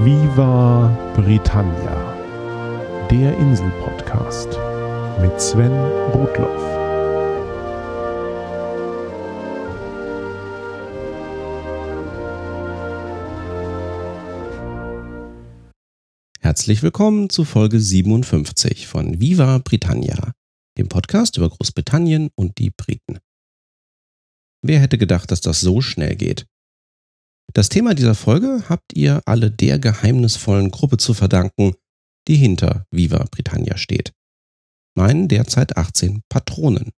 Viva Britannia, der Insel-Podcast mit Sven Rudloff. Herzlich willkommen zu Folge 57 von Viva Britannia, dem Podcast über Großbritannien und die Briten. Wer hätte gedacht, dass das so schnell geht? Das Thema dieser Folge habt ihr alle der geheimnisvollen Gruppe zu verdanken, die hinter Viva Britannia steht. Meinen derzeit 18 Patronen.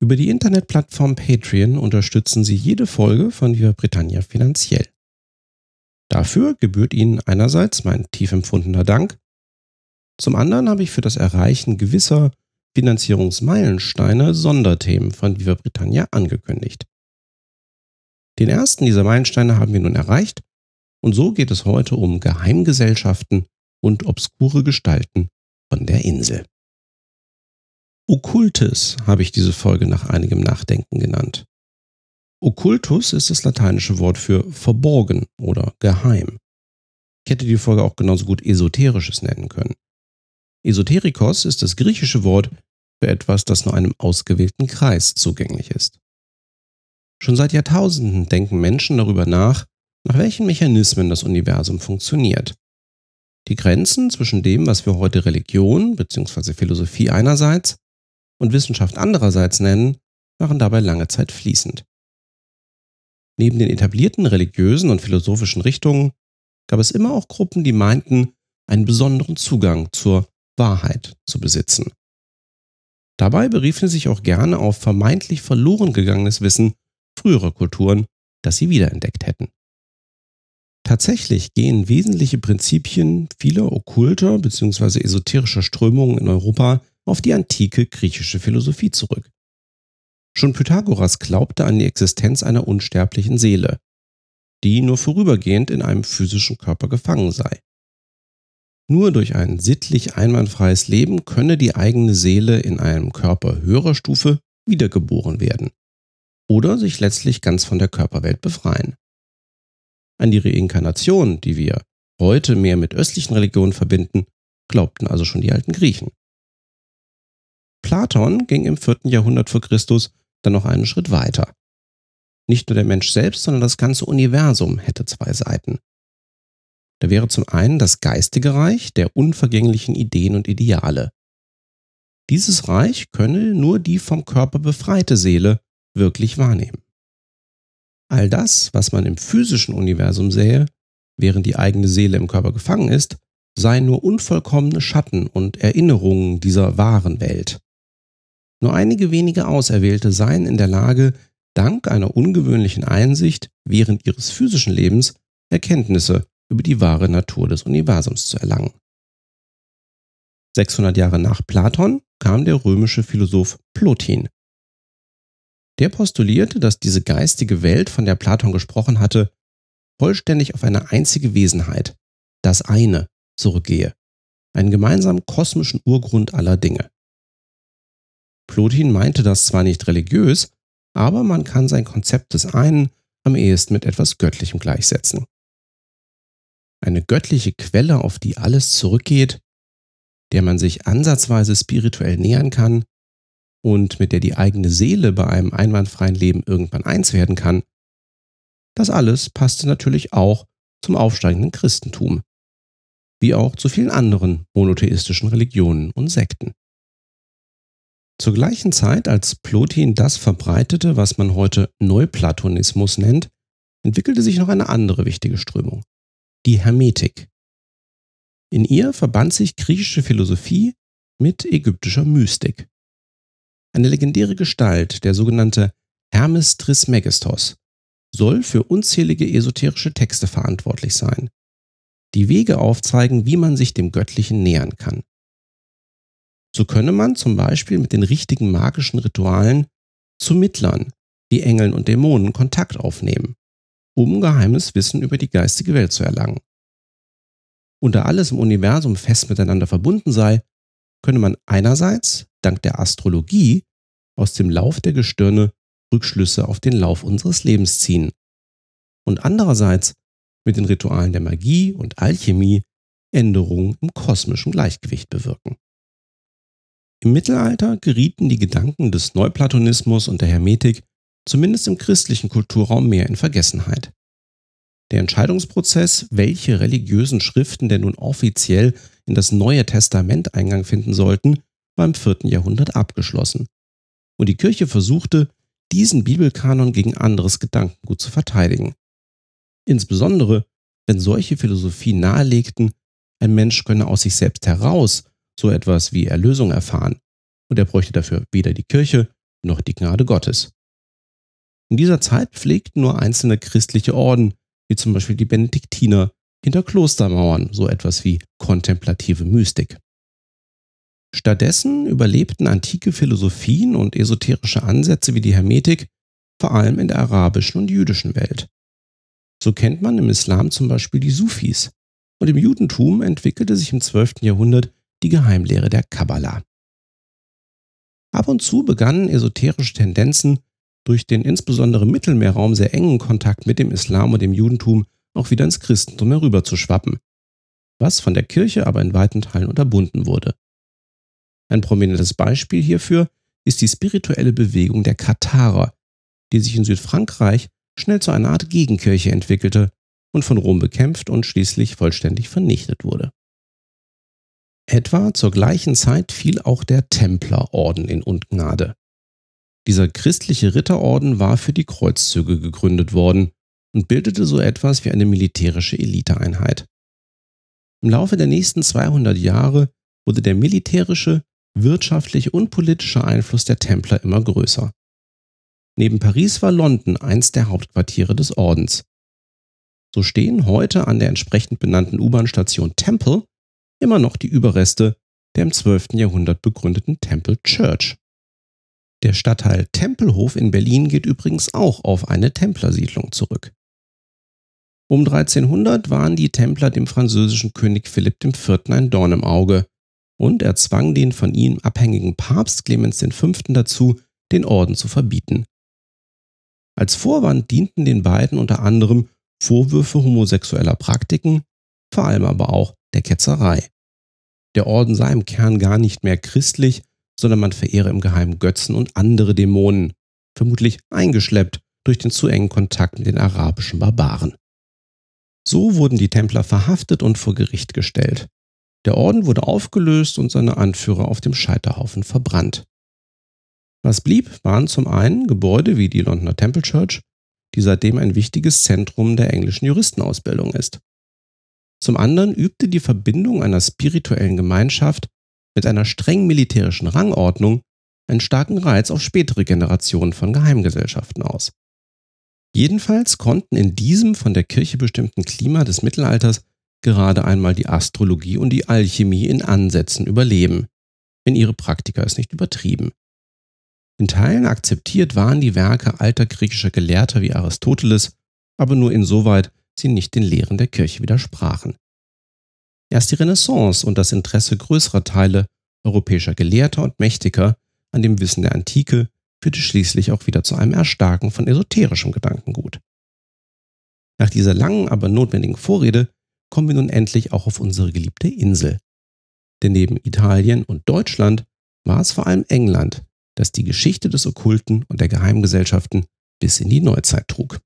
Über die Internetplattform Patreon unterstützen sie jede Folge von Viva Britannia finanziell. Dafür gebührt ihnen einerseits mein tief empfundener Dank, zum anderen habe ich für das Erreichen gewisser Finanzierungsmeilensteine Sonderthemen von Viva Britannia angekündigt. Den ersten dieser Meilensteine haben wir nun erreicht und so geht es heute um Geheimgesellschaften und obskure Gestalten von der Insel. Okkultes habe ich diese Folge nach einigem Nachdenken genannt. Okkultus ist das lateinische Wort für verborgen oder geheim. Ich hätte die Folge auch genauso gut esoterisches nennen können. Esoterikos ist das griechische Wort für etwas, das nur einem ausgewählten Kreis zugänglich ist. Schon seit Jahrtausenden denken Menschen darüber nach, nach welchen Mechanismen das Universum funktioniert. Die Grenzen zwischen dem, was wir heute Religion bzw. Philosophie einerseits und Wissenschaft andererseits nennen, waren dabei lange Zeit fließend. Neben den etablierten religiösen und philosophischen Richtungen gab es immer auch Gruppen, die meinten, einen besonderen Zugang zur Wahrheit zu besitzen. Dabei beriefen sie sich auch gerne auf vermeintlich verloren gegangenes Wissen früherer Kulturen, das sie wiederentdeckt hätten. Tatsächlich gehen wesentliche Prinzipien vieler okkulter bzw. esoterischer Strömungen in Europa auf die antike griechische Philosophie zurück. Schon Pythagoras glaubte an die Existenz einer unsterblichen Seele, die nur vorübergehend in einem physischen Körper gefangen sei. Nur durch ein sittlich einwandfreies Leben könne die eigene Seele in einem Körper höherer Stufe wiedergeboren werden oder sich letztlich ganz von der Körperwelt befreien. An die Reinkarnation, die wir heute mehr mit östlichen Religionen verbinden, glaubten also schon die alten Griechen. Platon ging im 4. Jahrhundert vor Christus dann noch einen Schritt weiter. Nicht nur der Mensch selbst, sondern das ganze Universum hätte zwei Seiten. Da wäre zum einen das geistige Reich der unvergänglichen Ideen und Ideale. Dieses Reich könne nur die vom Körper befreite Seele wirklich wahrnehmen. All das, was man im physischen Universum sähe, während die eigene Seele im Körper gefangen ist, seien nur unvollkommene Schatten und Erinnerungen dieser wahren Welt. Nur einige wenige Auserwählte seien in der Lage, dank einer ungewöhnlichen Einsicht während ihres physischen Lebens Erkenntnisse über die wahre Natur des Universums zu erlangen. 600 Jahre nach Platon kam der römische Philosoph Plotin der postulierte, dass diese geistige Welt, von der Platon gesprochen hatte, vollständig auf eine einzige Wesenheit, das eine, zurückgehe, einen gemeinsamen kosmischen Urgrund aller Dinge. Plotin meinte das zwar nicht religiös, aber man kann sein Konzept des einen am ehesten mit etwas Göttlichem gleichsetzen. Eine göttliche Quelle, auf die alles zurückgeht, der man sich ansatzweise spirituell nähern kann, und mit der die eigene Seele bei einem einwandfreien Leben irgendwann eins werden kann, das alles passte natürlich auch zum aufsteigenden Christentum, wie auch zu vielen anderen monotheistischen Religionen und Sekten. Zur gleichen Zeit, als Plotin das verbreitete, was man heute Neuplatonismus nennt, entwickelte sich noch eine andere wichtige Strömung, die Hermetik. In ihr verband sich griechische Philosophie mit ägyptischer Mystik. Eine legendäre Gestalt, der sogenannte Hermes Trismegistos, soll für unzählige esoterische Texte verantwortlich sein, die Wege aufzeigen, wie man sich dem Göttlichen nähern kann. So könne man zum Beispiel mit den richtigen magischen Ritualen zu Mittlern, wie Engeln und Dämonen, Kontakt aufnehmen, um geheimes Wissen über die geistige Welt zu erlangen. Und da alles im Universum fest miteinander verbunden sei, könne man einerseits dank der Astrologie aus dem Lauf der Gestirne Rückschlüsse auf den Lauf unseres Lebens ziehen. Und andererseits mit den Ritualen der Magie und Alchemie Änderungen im kosmischen Gleichgewicht bewirken. Im Mittelalter gerieten die Gedanken des Neuplatonismus und der Hermetik zumindest im christlichen Kulturraum mehr in Vergessenheit. Der Entscheidungsprozess, welche religiösen Schriften denn nun offiziell in das Neue Testament Eingang finden sollten, war im 4. Jahrhundert abgeschlossen. Und die Kirche versuchte, diesen Bibelkanon gegen anderes Gedankengut zu verteidigen. Insbesondere, wenn solche Philosophien nahelegten, ein Mensch könne aus sich selbst heraus so etwas wie Erlösung erfahren, und er bräuchte dafür weder die Kirche noch die Gnade Gottes. In dieser Zeit pflegten nur einzelne christliche Orden, wie zum Beispiel die Benediktiner, hinter Klostermauern so etwas wie kontemplative Mystik. Stattdessen überlebten antike Philosophien und esoterische Ansätze wie die Hermetik vor allem in der arabischen und jüdischen Welt. So kennt man im Islam zum Beispiel die Sufis und im Judentum entwickelte sich im 12. Jahrhundert die Geheimlehre der Kabbala. Ab und zu begannen esoterische Tendenzen durch den insbesondere Mittelmeerraum sehr engen Kontakt mit dem Islam und dem Judentum auch wieder ins Christentum herüberzuschwappen, was von der Kirche aber in weiten Teilen unterbunden wurde. Ein prominentes Beispiel hierfür ist die spirituelle Bewegung der Katharer, die sich in Südfrankreich schnell zu einer Art Gegenkirche entwickelte und von Rom bekämpft und schließlich vollständig vernichtet wurde. Etwa zur gleichen Zeit fiel auch der Templerorden in Ungnade. Dieser christliche Ritterorden war für die Kreuzzüge gegründet worden und bildete so etwas wie eine militärische Eliteeinheit. Im Laufe der nächsten 200 Jahre wurde der militärische, wirtschaftliche und politische Einfluss der Templer immer größer. Neben Paris war London eins der Hauptquartiere des Ordens. So stehen heute an der entsprechend benannten U-Bahn-Station Temple immer noch die Überreste der im 12. Jahrhundert begründeten Temple Church. Der Stadtteil Tempelhof in Berlin geht übrigens auch auf eine Templersiedlung zurück. Um 1300 waren die Templer dem französischen König Philipp IV. ein Dorn im Auge und er zwang den von ihm abhängigen Papst Clemens V. dazu, den Orden zu verbieten. Als Vorwand dienten den beiden unter anderem Vorwürfe homosexueller Praktiken, vor allem aber auch der Ketzerei. Der Orden sei im Kern gar nicht mehr christlich, sondern man verehre im Geheimen Götzen und andere Dämonen, vermutlich eingeschleppt durch den zu engen Kontakt mit den arabischen Barbaren. So wurden die Templer verhaftet und vor Gericht gestellt. Der Orden wurde aufgelöst und seine Anführer auf dem Scheiterhaufen verbrannt. Was blieb, waren zum einen Gebäude wie die Londoner Temple Church, die seitdem ein wichtiges Zentrum der englischen Juristenausbildung ist. Zum anderen übte die Verbindung einer spirituellen Gemeinschaft mit einer streng militärischen Rangordnung einen starken Reiz auf spätere Generationen von Geheimgesellschaften aus. Jedenfalls konnten in diesem von der Kirche bestimmten Klima des Mittelalters gerade einmal die Astrologie und die Alchemie in Ansätzen überleben, wenn ihre Praktiker es nicht übertrieben. In Teilen akzeptiert waren die Werke alter griechischer Gelehrter wie Aristoteles, aber nur insoweit sie nicht den Lehren der Kirche widersprachen. Erst die Renaissance und das Interesse größerer Teile europäischer Gelehrter und Mächtiger an dem Wissen der Antike führte schließlich auch wieder zu einem Erstarken von esoterischem Gedankengut. Nach dieser langen, aber notwendigen Vorrede kommen wir nun endlich auch auf unsere geliebte Insel. Denn neben Italien und Deutschland war es vor allem England, das die Geschichte des Okkulten und der Geheimgesellschaften bis in die Neuzeit trug.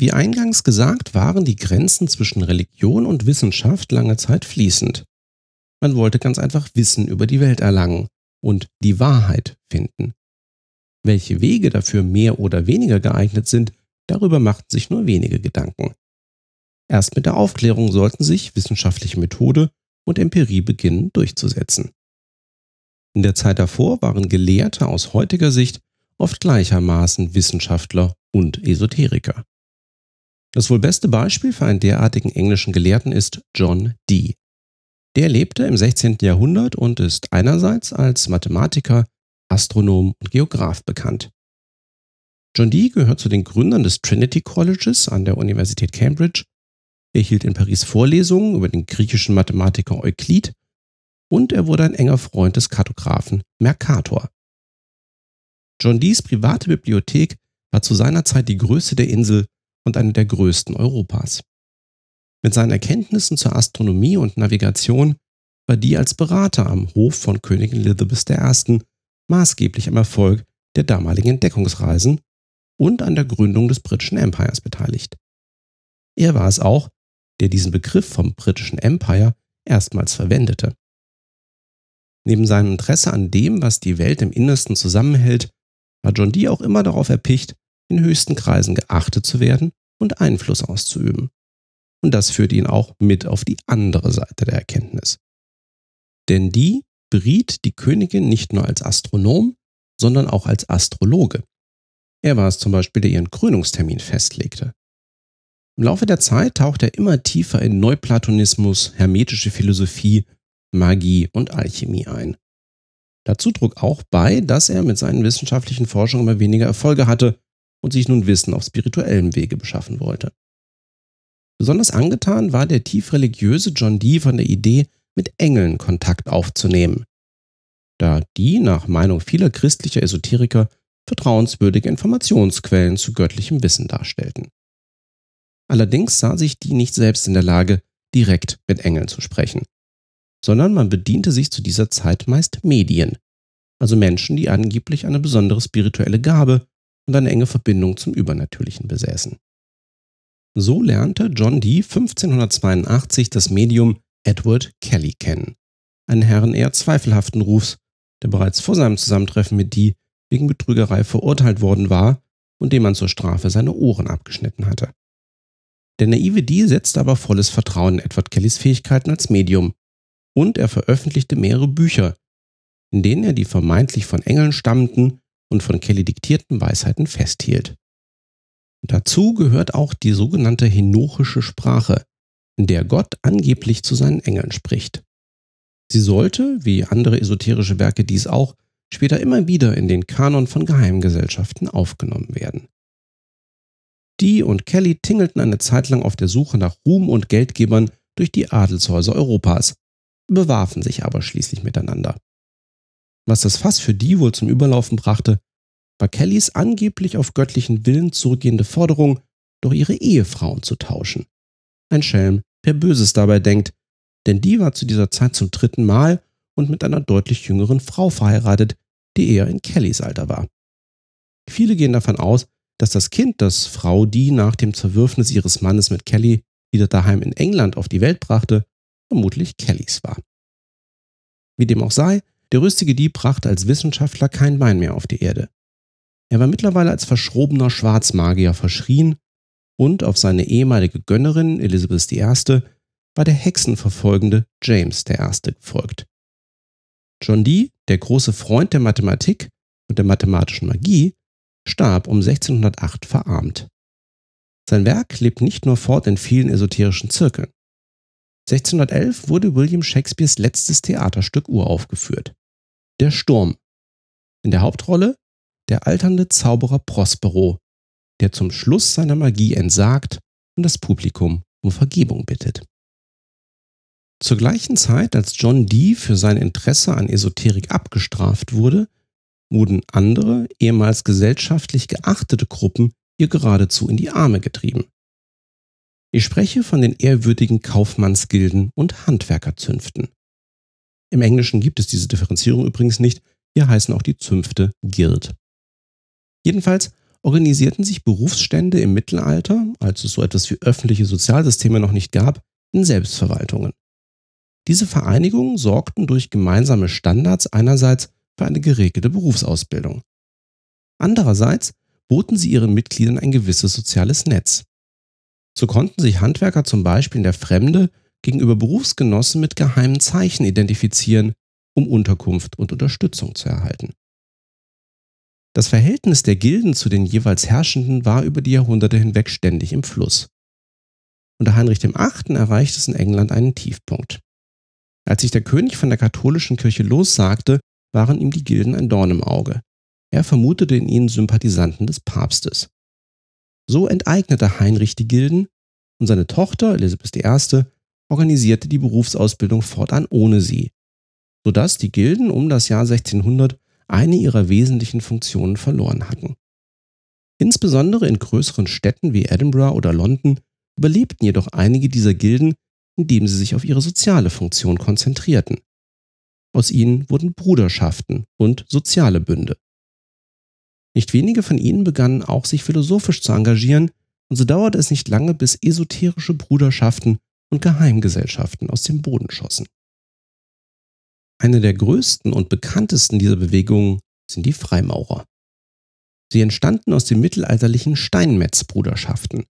Wie eingangs gesagt, waren die Grenzen zwischen Religion und Wissenschaft lange Zeit fließend. Man wollte ganz einfach Wissen über die Welt erlangen und die Wahrheit finden. Welche Wege dafür mehr oder weniger geeignet sind, darüber machten sich nur wenige Gedanken. Erst mit der Aufklärung sollten sich wissenschaftliche Methode und Empirie beginnen durchzusetzen. In der Zeit davor waren Gelehrte aus heutiger Sicht oft gleichermaßen Wissenschaftler und Esoteriker. Das wohl beste Beispiel für einen derartigen englischen Gelehrten ist John Dee. Der lebte im 16. Jahrhundert und ist einerseits als Mathematiker, Astronom und Geograph bekannt. John Dee gehört zu den Gründern des Trinity Colleges an der Universität Cambridge. Er hielt in Paris Vorlesungen über den griechischen Mathematiker Euklid und er wurde ein enger Freund des Kartografen Mercator. John Dees private Bibliothek war zu seiner Zeit die größte der Insel und eine der größten Europas. Mit seinen Erkenntnissen zur Astronomie und Navigation war die als Berater am Hof von Königin Elizabeth I. maßgeblich am Erfolg der damaligen Entdeckungsreisen und an der Gründung des britischen Empires beteiligt. Er war es auch, der diesen Begriff vom britischen Empire erstmals verwendete. Neben seinem Interesse an dem, was die Welt im Innersten zusammenhält, war John Dee auch immer darauf erpicht, in höchsten Kreisen geachtet zu werden und Einfluss auszuüben. Und das führte ihn auch mit auf die andere Seite der Erkenntnis. Denn die beriet die Königin nicht nur als Astronom, sondern auch als Astrologe. Er war es zum Beispiel, der ihren Krönungstermin festlegte. Im Laufe der Zeit taucht er immer tiefer in Neuplatonismus, hermetische Philosophie, Magie und Alchemie ein. Dazu trug auch bei, dass er mit seinen wissenschaftlichen Forschungen immer weniger Erfolge hatte und sich nun Wissen auf spirituellem Wege beschaffen wollte. Besonders angetan war der tief religiöse John Dee von der Idee, mit Engeln Kontakt aufzunehmen, da die nach Meinung vieler christlicher Esoteriker vertrauenswürdige Informationsquellen zu göttlichem Wissen darstellten. Allerdings sah sich die nicht selbst in der Lage, direkt mit Engeln zu sprechen, sondern man bediente sich zu dieser Zeit meist Medien, also Menschen, die angeblich eine besondere spirituelle Gabe und eine enge Verbindung zum Übernatürlichen besäßen. So lernte John Dee 1582 das Medium Edward Kelly kennen, einen Herrn eher zweifelhaften Rufs, der bereits vor seinem Zusammentreffen mit Dee wegen Betrügerei verurteilt worden war und dem man zur Strafe seine Ohren abgeschnitten hatte. Der naive Dee setzte aber volles Vertrauen in Edward Kellys Fähigkeiten als Medium und er veröffentlichte mehrere Bücher, in denen er die vermeintlich von Engeln stammenden und von Kelly diktierten Weisheiten festhielt. Dazu gehört auch die sogenannte henochische Sprache, in der Gott angeblich zu seinen Engeln spricht. Sie sollte, wie andere esoterische Werke dies auch, später immer wieder in den Kanon von Geheimgesellschaften aufgenommen werden. Die und Kelly tingelten eine Zeit lang auf der Suche nach Ruhm und Geldgebern durch die Adelshäuser Europas, bewarfen sich aber schließlich miteinander. Was das Fass für die wohl zum Überlaufen brachte, war Kellys angeblich auf göttlichen Willen zurückgehende Forderung, doch ihre Ehefrauen zu tauschen. Ein Schelm, wer Böses dabei denkt, denn die war zu dieser Zeit zum dritten Mal und mit einer deutlich jüngeren Frau verheiratet, die eher in Kellys Alter war. Viele gehen davon aus, dass das Kind, das Frau die nach dem Zerwürfnis ihres Mannes mit Kelly wieder daheim in England auf die Welt brachte, vermutlich Kellys war. Wie dem auch sei, der rüstige Dieb brachte als Wissenschaftler kein Bein mehr auf die Erde. Er war mittlerweile als verschrobener Schwarzmagier verschrien und auf seine ehemalige Gönnerin Elisabeth I. war der hexenverfolgende James I. gefolgt. John Dee, der große Freund der Mathematik und der mathematischen Magie, starb um 1608 verarmt. Sein Werk lebt nicht nur fort in vielen esoterischen Zirkeln. 1611 wurde William Shakespeares letztes Theaterstück uraufgeführt. Der Sturm. In der Hauptrolle der alternde Zauberer Prospero, der zum Schluss seiner Magie entsagt und das Publikum um Vergebung bittet. Zur gleichen Zeit, als John Dee für sein Interesse an Esoterik abgestraft wurde, wurden andere, ehemals gesellschaftlich geachtete Gruppen ihr geradezu in die Arme getrieben. Ich spreche von den ehrwürdigen Kaufmannsgilden und Handwerkerzünften. Im Englischen gibt es diese Differenzierung übrigens nicht, hier heißen auch die Zünfte Guild. Jedenfalls organisierten sich Berufsstände im Mittelalter, als es so etwas wie öffentliche Sozialsysteme noch nicht gab, in Selbstverwaltungen. Diese Vereinigungen sorgten durch gemeinsame Standards einerseits für eine geregelte Berufsausbildung. Andererseits boten sie ihren Mitgliedern ein gewisses soziales Netz. So konnten sich Handwerker zum Beispiel in der Fremde gegenüber Berufsgenossen mit geheimen Zeichen identifizieren, um Unterkunft und Unterstützung zu erhalten. Das Verhältnis der Gilden zu den jeweils Herrschenden war über die Jahrhunderte hinweg ständig im Fluss. Unter Heinrich VIII. erreichte es in England einen Tiefpunkt. Als sich der König von der katholischen Kirche lossagte, waren ihm die Gilden ein Dorn im Auge. Er vermutete in ihnen Sympathisanten des Papstes. So enteignete Heinrich die Gilden und seine Tochter Elisabeth I. organisierte die Berufsausbildung fortan ohne sie, sodass die Gilden um das Jahr 1600 eine ihrer wesentlichen Funktionen verloren hatten. Insbesondere in größeren Städten wie Edinburgh oder London überlebten jedoch einige dieser Gilden, indem sie sich auf ihre soziale Funktion konzentrierten. Aus ihnen wurden Bruderschaften und soziale Bünde. Nicht wenige von ihnen begannen auch sich philosophisch zu engagieren, und so dauerte es nicht lange, bis esoterische Bruderschaften und Geheimgesellschaften aus dem Boden schossen. Eine der größten und bekanntesten dieser Bewegungen sind die Freimaurer. Sie entstanden aus den mittelalterlichen Steinmetzbruderschaften.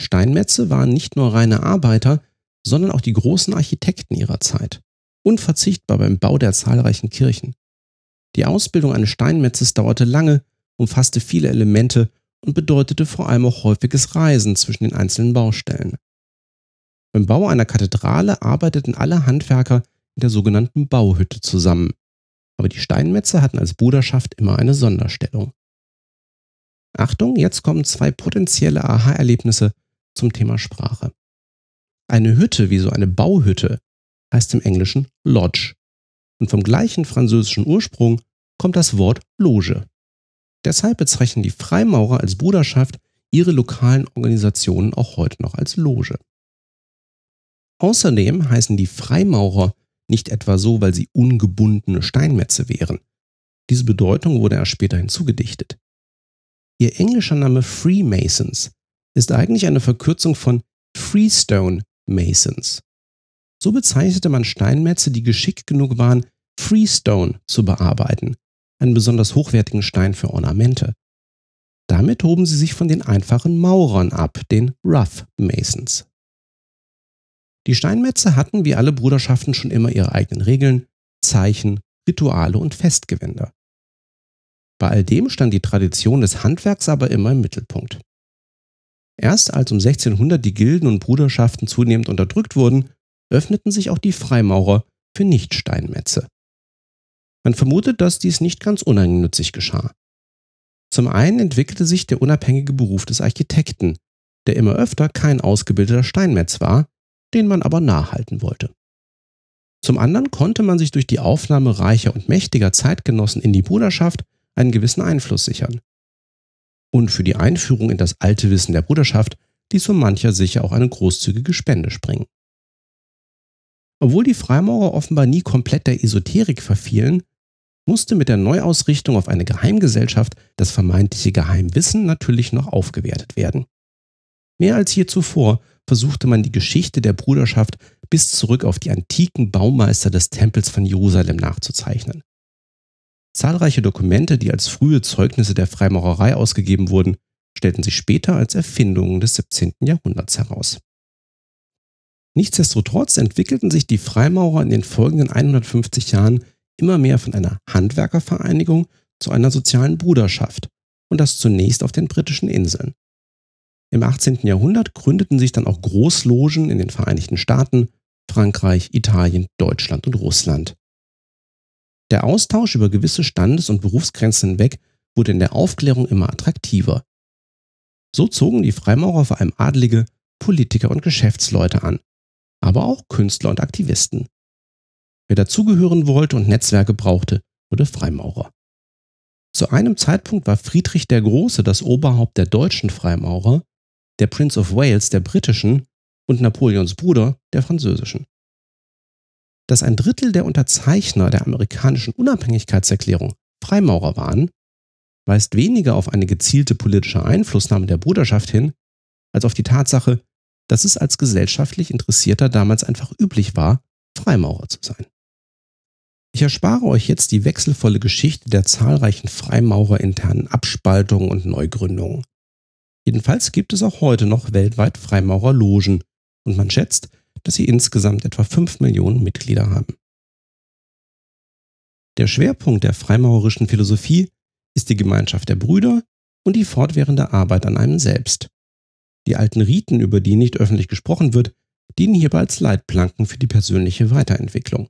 Steinmetze waren nicht nur reine Arbeiter, sondern auch die großen Architekten ihrer Zeit, unverzichtbar beim Bau der zahlreichen Kirchen. Die Ausbildung eines Steinmetzes dauerte lange, umfasste viele Elemente und bedeutete vor allem auch häufiges Reisen zwischen den einzelnen Baustellen. Beim Bau einer Kathedrale arbeiteten alle Handwerker in der sogenannten Bauhütte zusammen, aber die Steinmetze hatten als Bruderschaft immer eine Sonderstellung. Achtung, jetzt kommen zwei potenzielle Aha-Erlebnisse zum Thema Sprache. Eine Hütte wie so eine Bauhütte heißt im Englischen Lodge und vom gleichen französischen Ursprung kommt das Wort Loge. Deshalb bezeichnen die Freimaurer als Bruderschaft ihre lokalen Organisationen auch heute noch als Loge. Außerdem heißen die Freimaurer nicht etwa so, weil sie ungebundene Steinmetze wären. Diese Bedeutung wurde erst später hinzugedichtet. Ihr englischer Name Freemasons ist eigentlich eine Verkürzung von Freestone Masons. So bezeichnete man Steinmetze, die geschickt genug waren, Freestone zu bearbeiten, einen besonders hochwertigen Stein für Ornamente. Damit hoben sie sich von den einfachen Maurern ab, den Rough Masons. Die Steinmetze hatten wie alle Bruderschaften schon immer ihre eigenen Regeln, Zeichen, Rituale und Festgewänder. Bei all dem stand die Tradition des Handwerks aber immer im Mittelpunkt. Erst als um 1600 die Gilden und Bruderschaften zunehmend unterdrückt wurden, öffneten sich auch die Freimaurer für Nichtsteinmetze. Man vermutet, dass dies nicht ganz uneigennützig geschah. Zum einen entwickelte sich der unabhängige Beruf des Architekten, der immer öfter kein ausgebildeter Steinmetz war, den man aber nachhalten wollte. Zum anderen konnte man sich durch die Aufnahme reicher und mächtiger Zeitgenossen in die Bruderschaft einen gewissen Einfluss sichern. Und für die Einführung in das alte Wissen der Bruderschaft ließ so mancher sicher auch eine großzügige Spende springen. Obwohl die Freimaurer offenbar nie komplett der Esoterik verfielen, musste mit der Neuausrichtung auf eine Geheimgesellschaft das vermeintliche Geheimwissen natürlich noch aufgewertet werden. Mehr als je zuvor versuchte man die Geschichte der Bruderschaft bis zurück auf die antiken Baumeister des Tempels von Jerusalem nachzuzeichnen. Zahlreiche Dokumente, die als frühe Zeugnisse der Freimaurerei ausgegeben wurden, stellten sich später als Erfindungen des 17. Jahrhunderts heraus. Nichtsdestotrotz entwickelten sich die Freimaurer in den folgenden 150 Jahren immer mehr von einer Handwerkervereinigung zu einer sozialen Bruderschaft und das zunächst auf den britischen Inseln. Im 18. Jahrhundert gründeten sich dann auch Großlogen in den Vereinigten Staaten, Frankreich, Italien, Deutschland und Russland. Der Austausch über gewisse Standes- und Berufsgrenzen hinweg wurde in der Aufklärung immer attraktiver. So zogen die Freimaurer vor allem Adlige, Politiker und Geschäftsleute an, aber auch Künstler und Aktivisten. Wer dazugehören wollte und Netzwerke brauchte, wurde Freimaurer. Zu einem Zeitpunkt war Friedrich der Große das Oberhaupt der deutschen Freimaurer, der Prince of Wales der britischen und Napoleons Bruder der französischen. Dass ein Drittel der Unterzeichner der amerikanischen Unabhängigkeitserklärung Freimaurer waren, weist weniger auf eine gezielte politische Einflussnahme der Bruderschaft hin, als auf die Tatsache, dass es als gesellschaftlich Interessierter damals einfach üblich war, Freimaurer zu sein. Ich erspare euch jetzt die wechselvolle Geschichte der zahlreichen Freimaurerinternen Abspaltungen und Neugründungen. Jedenfalls gibt es auch heute noch weltweit Freimaurerlogen und man schätzt, dass sie insgesamt etwa 5 Millionen Mitglieder haben. Der Schwerpunkt der freimaurerischen Philosophie ist die Gemeinschaft der Brüder und die fortwährende Arbeit an einem selbst. Die alten Riten, über die nicht öffentlich gesprochen wird, dienen hierbei als Leitplanken für die persönliche Weiterentwicklung.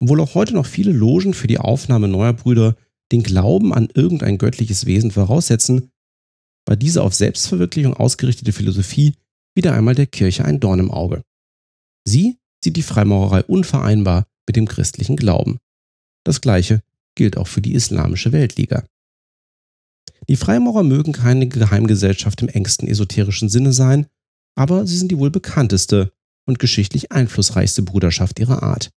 Obwohl auch heute noch viele Logen für die Aufnahme neuer Brüder den Glauben an irgendein göttliches Wesen voraussetzen, war diese auf Selbstverwirklichung ausgerichtete Philosophie wieder einmal der Kirche ein Dorn im Auge. Sie sieht die Freimaurerei unvereinbar mit dem christlichen Glauben. Das gleiche gilt auch für die Islamische Weltliga. Die Freimaurer mögen keine Geheimgesellschaft im engsten esoterischen Sinne sein, aber sie sind die wohl bekannteste und geschichtlich einflussreichste Bruderschaft ihrer Art.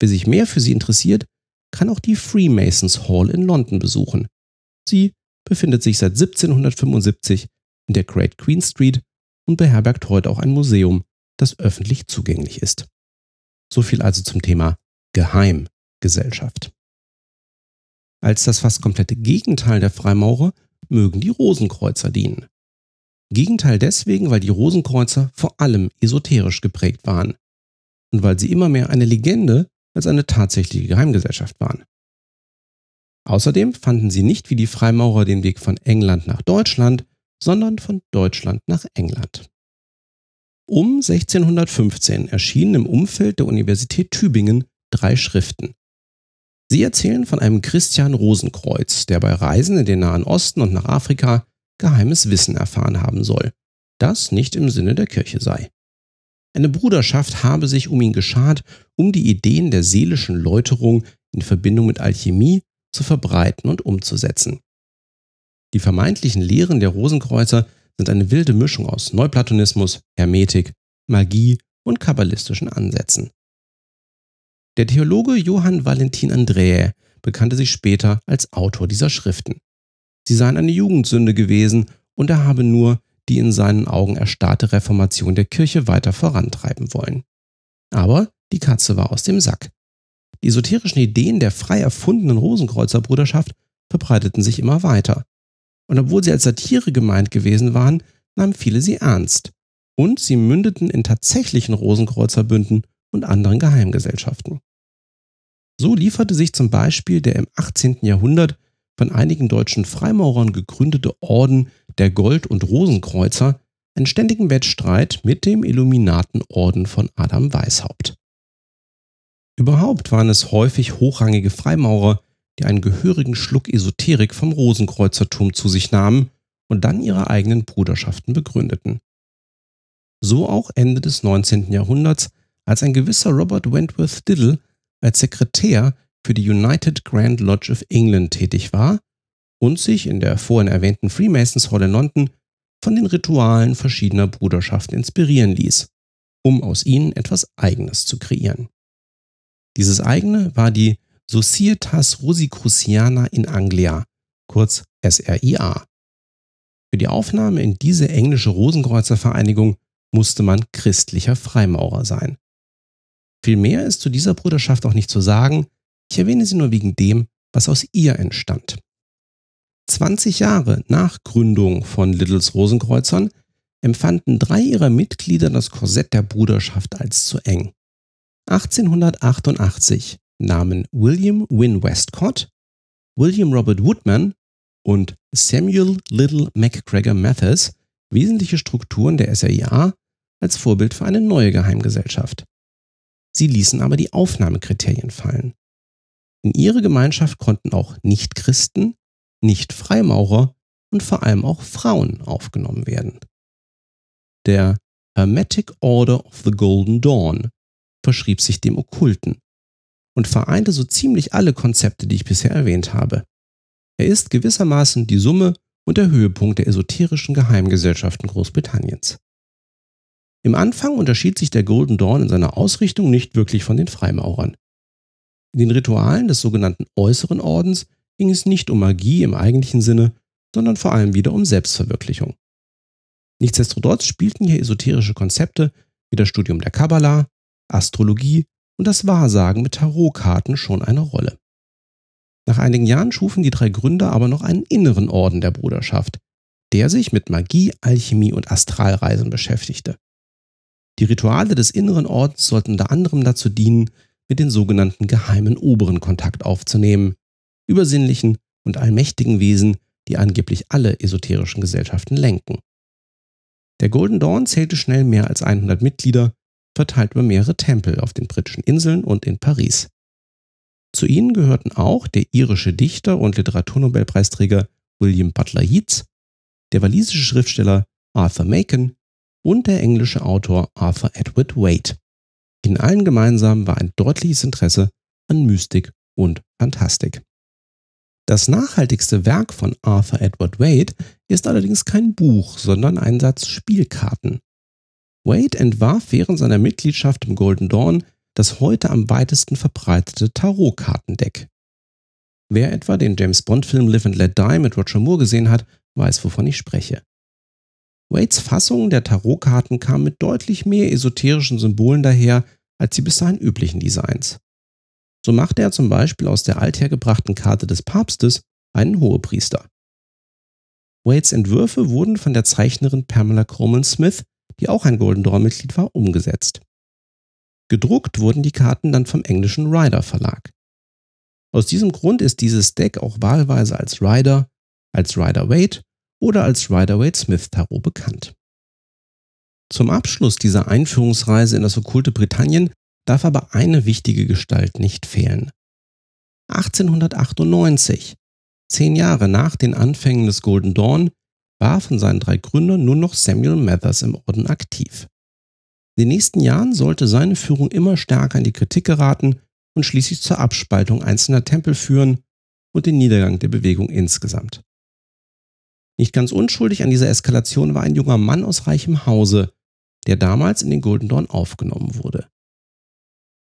Wer sich mehr für sie interessiert, kann auch die Freemasons Hall in London besuchen. Sie befindet sich seit 1775 in der Great Queen Street und beherbergt heute auch ein Museum, das öffentlich zugänglich ist. So viel also zum Thema Geheimgesellschaft. Als das fast komplette Gegenteil der Freimaurer mögen die Rosenkreuzer dienen. Gegenteil deswegen, weil die Rosenkreuzer vor allem esoterisch geprägt waren und weil sie immer mehr eine Legende als eine tatsächliche Geheimgesellschaft waren. Außerdem fanden sie nicht wie die Freimaurer den Weg von England nach Deutschland, sondern von Deutschland nach England. Um 1615 erschienen im Umfeld der Universität Tübingen drei Schriften. Sie erzählen von einem Christian Rosenkreuz, der bei Reisen in den Nahen Osten und nach Afrika geheimes Wissen erfahren haben soll, das nicht im Sinne der Kirche sei. Eine Bruderschaft habe sich um ihn geschart, um die Ideen der seelischen Läuterung in Verbindung mit Alchemie zu verbreiten und umzusetzen. Die vermeintlichen Lehren der Rosenkreuzer sind eine wilde Mischung aus Neuplatonismus, Hermetik, Magie und kabbalistischen Ansätzen. Der Theologe Johann Valentin Andreae bekannte sich später als Autor dieser Schriften. Sie seien eine Jugendsünde gewesen und er habe nur die in seinen Augen erstarrte Reformation der Kirche weiter vorantreiben wollen. Aber die Katze war aus dem Sack. Die esoterischen Ideen der frei erfundenen Rosenkreuzerbruderschaft verbreiteten sich immer weiter. Und obwohl sie als Satire gemeint gewesen waren, nahmen viele sie ernst. Und sie mündeten in tatsächlichen Rosenkreuzerbünden und anderen Geheimgesellschaften. So lieferte sich zum Beispiel der im 18. Jahrhundert von einigen deutschen Freimaurern gegründete Orden der Gold- und Rosenkreuzer einen ständigen Wettstreit mit dem Illuminatenorden von Adam Weishaupt. Überhaupt waren es häufig hochrangige Freimaurer, die einen gehörigen Schluck Esoterik vom Rosenkreuzertum zu sich nahmen und dann ihre eigenen Bruderschaften begründeten. So auch Ende des 19. Jahrhunderts, als ein gewisser Robert Wentworth Diddle als Sekretär für die United Grand Lodge of England tätig war und sich in der vorhin erwähnten Freemasons Hall in London von den Ritualen verschiedener Bruderschaften inspirieren ließ, um aus ihnen etwas Eigenes zu kreieren. Dieses eigene war die Societas Rosicruciana in Anglia, kurz SRIA. Für die Aufnahme in diese englische Rosenkreuzervereinigung musste man christlicher Freimaurer sein. Viel mehr ist zu dieser Bruderschaft auch nicht zu sagen, ich erwähne sie nur wegen dem, was aus ihr entstand. 20 Jahre nach Gründung von Littles Rosenkreuzern empfanden drei ihrer Mitglieder das Korsett der Bruderschaft als zu eng. 1888 nahmen William Wynne Westcott, William Robert Woodman und Samuel Little MacGregor Mathers wesentliche Strukturen der SRIA als Vorbild für eine neue Geheimgesellschaft. Sie ließen aber die Aufnahmekriterien fallen. In ihre Gemeinschaft konnten auch Nichtchristen, Nicht-Freimaurer und vor allem auch Frauen aufgenommen werden. Der Hermetic Order of the Golden Dawn verschrieb sich dem Okkulten und vereinte so ziemlich alle Konzepte, die ich bisher erwähnt habe. Er ist gewissermaßen die Summe und der Höhepunkt der esoterischen Geheimgesellschaften Großbritanniens. Im Anfang unterschied sich der Golden Dawn in seiner Ausrichtung nicht wirklich von den Freimaurern. In den Ritualen des sogenannten äußeren Ordens ging es nicht um Magie im eigentlichen Sinne, sondern vor allem wieder um Selbstverwirklichung. Nichtsdestotrotz spielten hier esoterische Konzepte wie das Studium der Kabbala, Astrologie und das Wahrsagen mit Tarotkarten schon eine Rolle. Nach einigen Jahren schufen die drei Gründer aber noch einen inneren Orden der Bruderschaft, der sich mit Magie, Alchemie und Astralreisen beschäftigte. Die Rituale des inneren Ordens sollten unter anderem dazu dienen, mit den sogenannten geheimen oberen Kontakt aufzunehmen, übersinnlichen und allmächtigen Wesen, die angeblich alle esoterischen Gesellschaften lenken. Der Golden Dawn zählte schnell mehr als 100 Mitglieder verteilt über mehrere Tempel auf den britischen Inseln und in Paris. Zu ihnen gehörten auch der irische Dichter und Literaturnobelpreisträger William Butler Yeats, der walisische Schriftsteller Arthur Macon und der englische Autor Arthur Edward Wade. In allen gemeinsam war ein deutliches Interesse an Mystik und Fantastik. Das nachhaltigste Werk von Arthur Edward Wade ist allerdings kein Buch, sondern ein Satz Spielkarten. Wade entwarf während seiner Mitgliedschaft im Golden Dawn das heute am weitesten verbreitete Tarotkartendeck. Wer etwa den James Bond-Film Live and Let Die mit Roger Moore gesehen hat, weiß, wovon ich spreche. Wades Fassung der Tarotkarten kam mit deutlich mehr esoterischen Symbolen daher als die bis dahin üblichen Designs. So machte er zum Beispiel aus der althergebrachten Karte des Papstes einen Hohepriester. Wades Entwürfe wurden von der Zeichnerin Pamela Coleman Smith, die auch ein Golden Dawn-Mitglied war, umgesetzt. Gedruckt wurden die Karten dann vom englischen Ryder Verlag. Aus diesem Grund ist dieses Deck auch wahlweise als Ryder, als Ryder Waite oder als Ryder Waite Smith Tarot bekannt. Zum Abschluss dieser Einführungsreise in das okkulte Britannien darf aber eine wichtige Gestalt nicht fehlen. 1898, zehn Jahre nach den Anfängen des Golden Dawn, war von seinen drei Gründern nur noch Samuel Mathers im Orden aktiv. In den nächsten Jahren sollte seine Führung immer stärker in die Kritik geraten und schließlich zur Abspaltung einzelner Tempel führen und den Niedergang der Bewegung insgesamt. Nicht ganz unschuldig an dieser Eskalation war ein junger Mann aus reichem Hause, der damals in den Golden Dawn aufgenommen wurde.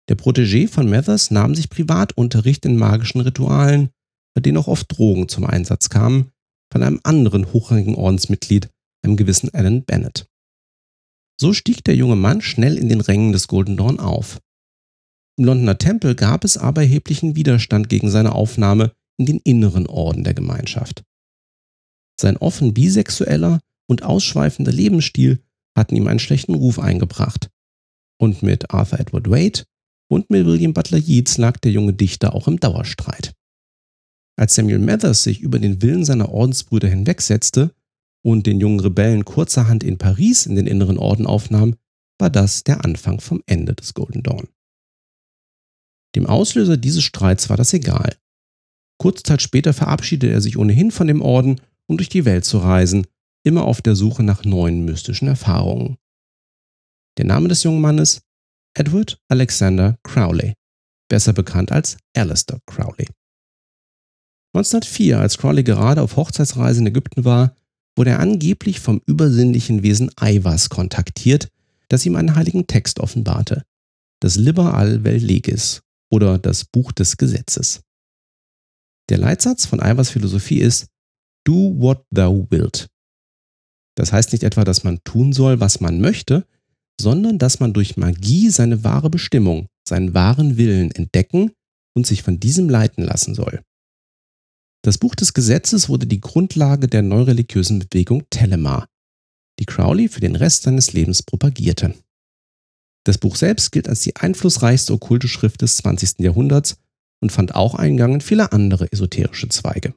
Der Protégé von Mathers nahm sich Privatunterricht in magischen Ritualen, bei denen auch oft Drogen zum Einsatz kamen, von einem anderen hochrangigen Ordensmitglied, einem gewissen Alan Bennett. So stieg der junge Mann schnell in den Rängen des Golden Dawn auf. Im Londoner Tempel gab es aber erheblichen Widerstand gegen seine Aufnahme in den inneren Orden der Gemeinschaft. Sein offen bisexueller und ausschweifender Lebensstil hatten ihm einen schlechten Ruf eingebracht. Und mit Arthur Edward Wade und mit William Butler Yeats lag der junge Dichter auch im Dauerstreit. Als Samuel Mathers sich über den Willen seiner Ordensbrüder hinwegsetzte, und den jungen Rebellen kurzerhand in Paris in den inneren Orden aufnahm, war das der Anfang vom Ende des Golden Dawn. Dem Auslöser dieses Streits war das egal. Kurze Zeit später verabschiedete er sich ohnehin von dem Orden, um durch die Welt zu reisen, immer auf der Suche nach neuen mystischen Erfahrungen. Der Name des jungen Mannes? Edward Alexander Crowley, besser bekannt als Alistair Crowley. 1904, als Crowley gerade auf Hochzeitsreise in Ägypten war, wurde er angeblich vom übersinnlichen Wesen Aiwas kontaktiert, das ihm einen heiligen Text offenbarte, das Liber al vel legis oder das Buch des Gesetzes. Der Leitsatz von Aiwas Philosophie ist Do what thou wilt. Das heißt nicht etwa, dass man tun soll, was man möchte, sondern dass man durch Magie seine wahre Bestimmung, seinen wahren Willen entdecken und sich von diesem leiten lassen soll. Das Buch des Gesetzes wurde die Grundlage der neureligiösen Bewegung Telema, die Crowley für den Rest seines Lebens propagierte. Das Buch selbst gilt als die einflussreichste okkulte Schrift des 20. Jahrhunderts und fand auch Eingang in viele andere esoterische Zweige.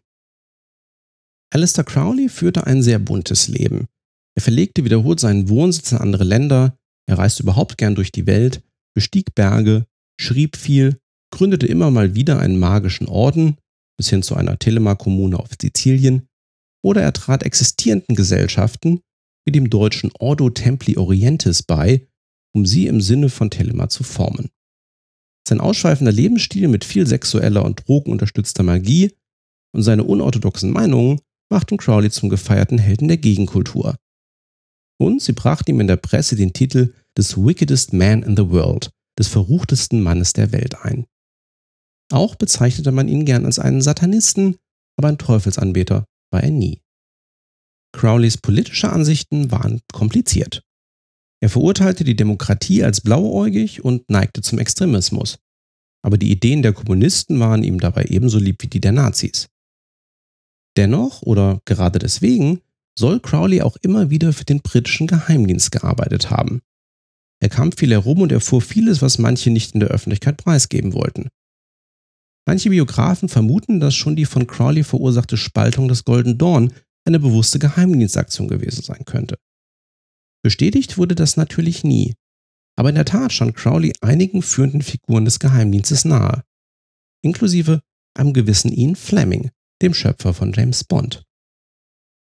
Alistair Crowley führte ein sehr buntes Leben. Er verlegte wiederholt seinen Wohnsitz in andere Länder, er reiste überhaupt gern durch die Welt, bestieg Berge, schrieb viel, gründete immer mal wieder einen magischen Orden bis hin zu einer Telema-Kommune auf Sizilien, oder er trat existierenden Gesellschaften wie dem deutschen Ordo Templi Orientis bei, um sie im Sinne von Telema zu formen. Sein ausschweifender Lebensstil mit viel sexueller und drogenunterstützter Magie und seine unorthodoxen Meinungen machten Crowley zum gefeierten Helden der Gegenkultur. Und sie brachten ihm in der Presse den Titel des Wickedest Man in the World, des verruchtesten Mannes der Welt ein. Auch bezeichnete man ihn gern als einen Satanisten, aber ein Teufelsanbeter war er nie. Crowleys politische Ansichten waren kompliziert. Er verurteilte die Demokratie als blauäugig und neigte zum Extremismus. Aber die Ideen der Kommunisten waren ihm dabei ebenso lieb wie die der Nazis. Dennoch oder gerade deswegen soll Crowley auch immer wieder für den britischen Geheimdienst gearbeitet haben. Er kam viel herum und erfuhr vieles, was manche nicht in der Öffentlichkeit preisgeben wollten. Manche Biografen vermuten, dass schon die von Crowley verursachte Spaltung des Golden Dawn eine bewusste Geheimdienstaktion gewesen sein könnte. Bestätigt wurde das natürlich nie, aber in der Tat stand Crowley einigen führenden Figuren des Geheimdienstes nahe, inklusive einem gewissen Ian Fleming, dem Schöpfer von James Bond.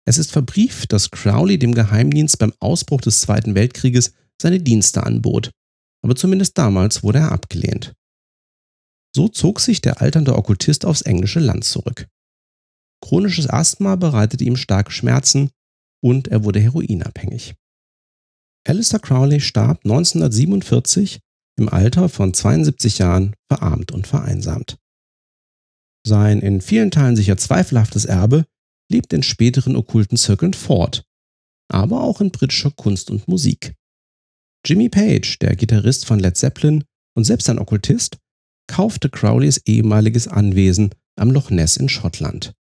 Es ist verbrieft, dass Crowley dem Geheimdienst beim Ausbruch des Zweiten Weltkrieges seine Dienste anbot, aber zumindest damals wurde er abgelehnt. So zog sich der alternde Okkultist aufs englische Land zurück. Chronisches Asthma bereitete ihm starke Schmerzen und er wurde heroinabhängig. Alistair Crowley starb 1947 im Alter von 72 Jahren verarmt und vereinsamt. Sein in vielen Teilen sicher zweifelhaftes Erbe lebt in späteren okkulten Zirkeln fort, aber auch in britischer Kunst und Musik. Jimmy Page, der Gitarrist von Led Zeppelin und selbst ein Okkultist, kaufte Crowleys ehemaliges Anwesen am Loch Ness in Schottland.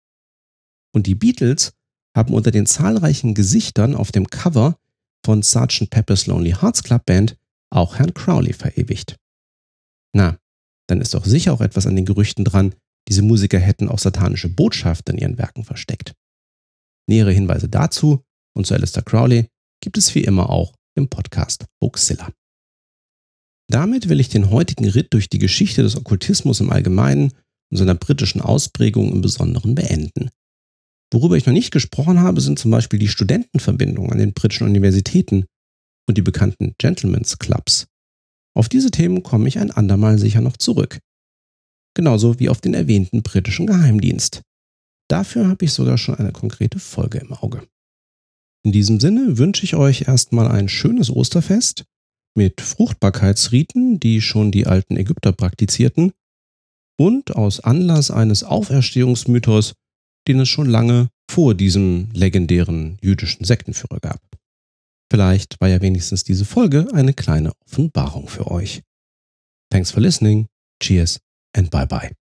Und die Beatles haben unter den zahlreichen Gesichtern auf dem Cover von Sgt. Pepper's Lonely Hearts Club Band auch Herrn Crowley verewigt. Na, dann ist doch sicher auch etwas an den Gerüchten dran, diese Musiker hätten auch satanische Botschaften in ihren Werken versteckt. Nähere Hinweise dazu und zu Alistair Crowley gibt es wie immer auch im Podcast Hoaxilla. Damit will ich den heutigen Ritt durch die Geschichte des Okkultismus im Allgemeinen und seiner britischen Ausprägung im Besonderen beenden. Worüber ich noch nicht gesprochen habe, sind zum Beispiel die Studentenverbindungen an den britischen Universitäten und die bekannten Gentlemen's Clubs. Auf diese Themen komme ich ein andermal sicher noch zurück. Genauso wie auf den erwähnten britischen Geheimdienst. Dafür habe ich sogar schon eine konkrete Folge im Auge. In diesem Sinne wünsche ich euch erstmal ein schönes Osterfest mit Fruchtbarkeitsriten, die schon die alten Ägypter praktizierten, und aus Anlass eines Auferstehungsmythos, den es schon lange vor diesem legendären jüdischen Sektenführer gab. Vielleicht war ja wenigstens diese Folge eine kleine Offenbarung für euch. Thanks for listening. Cheers and bye bye.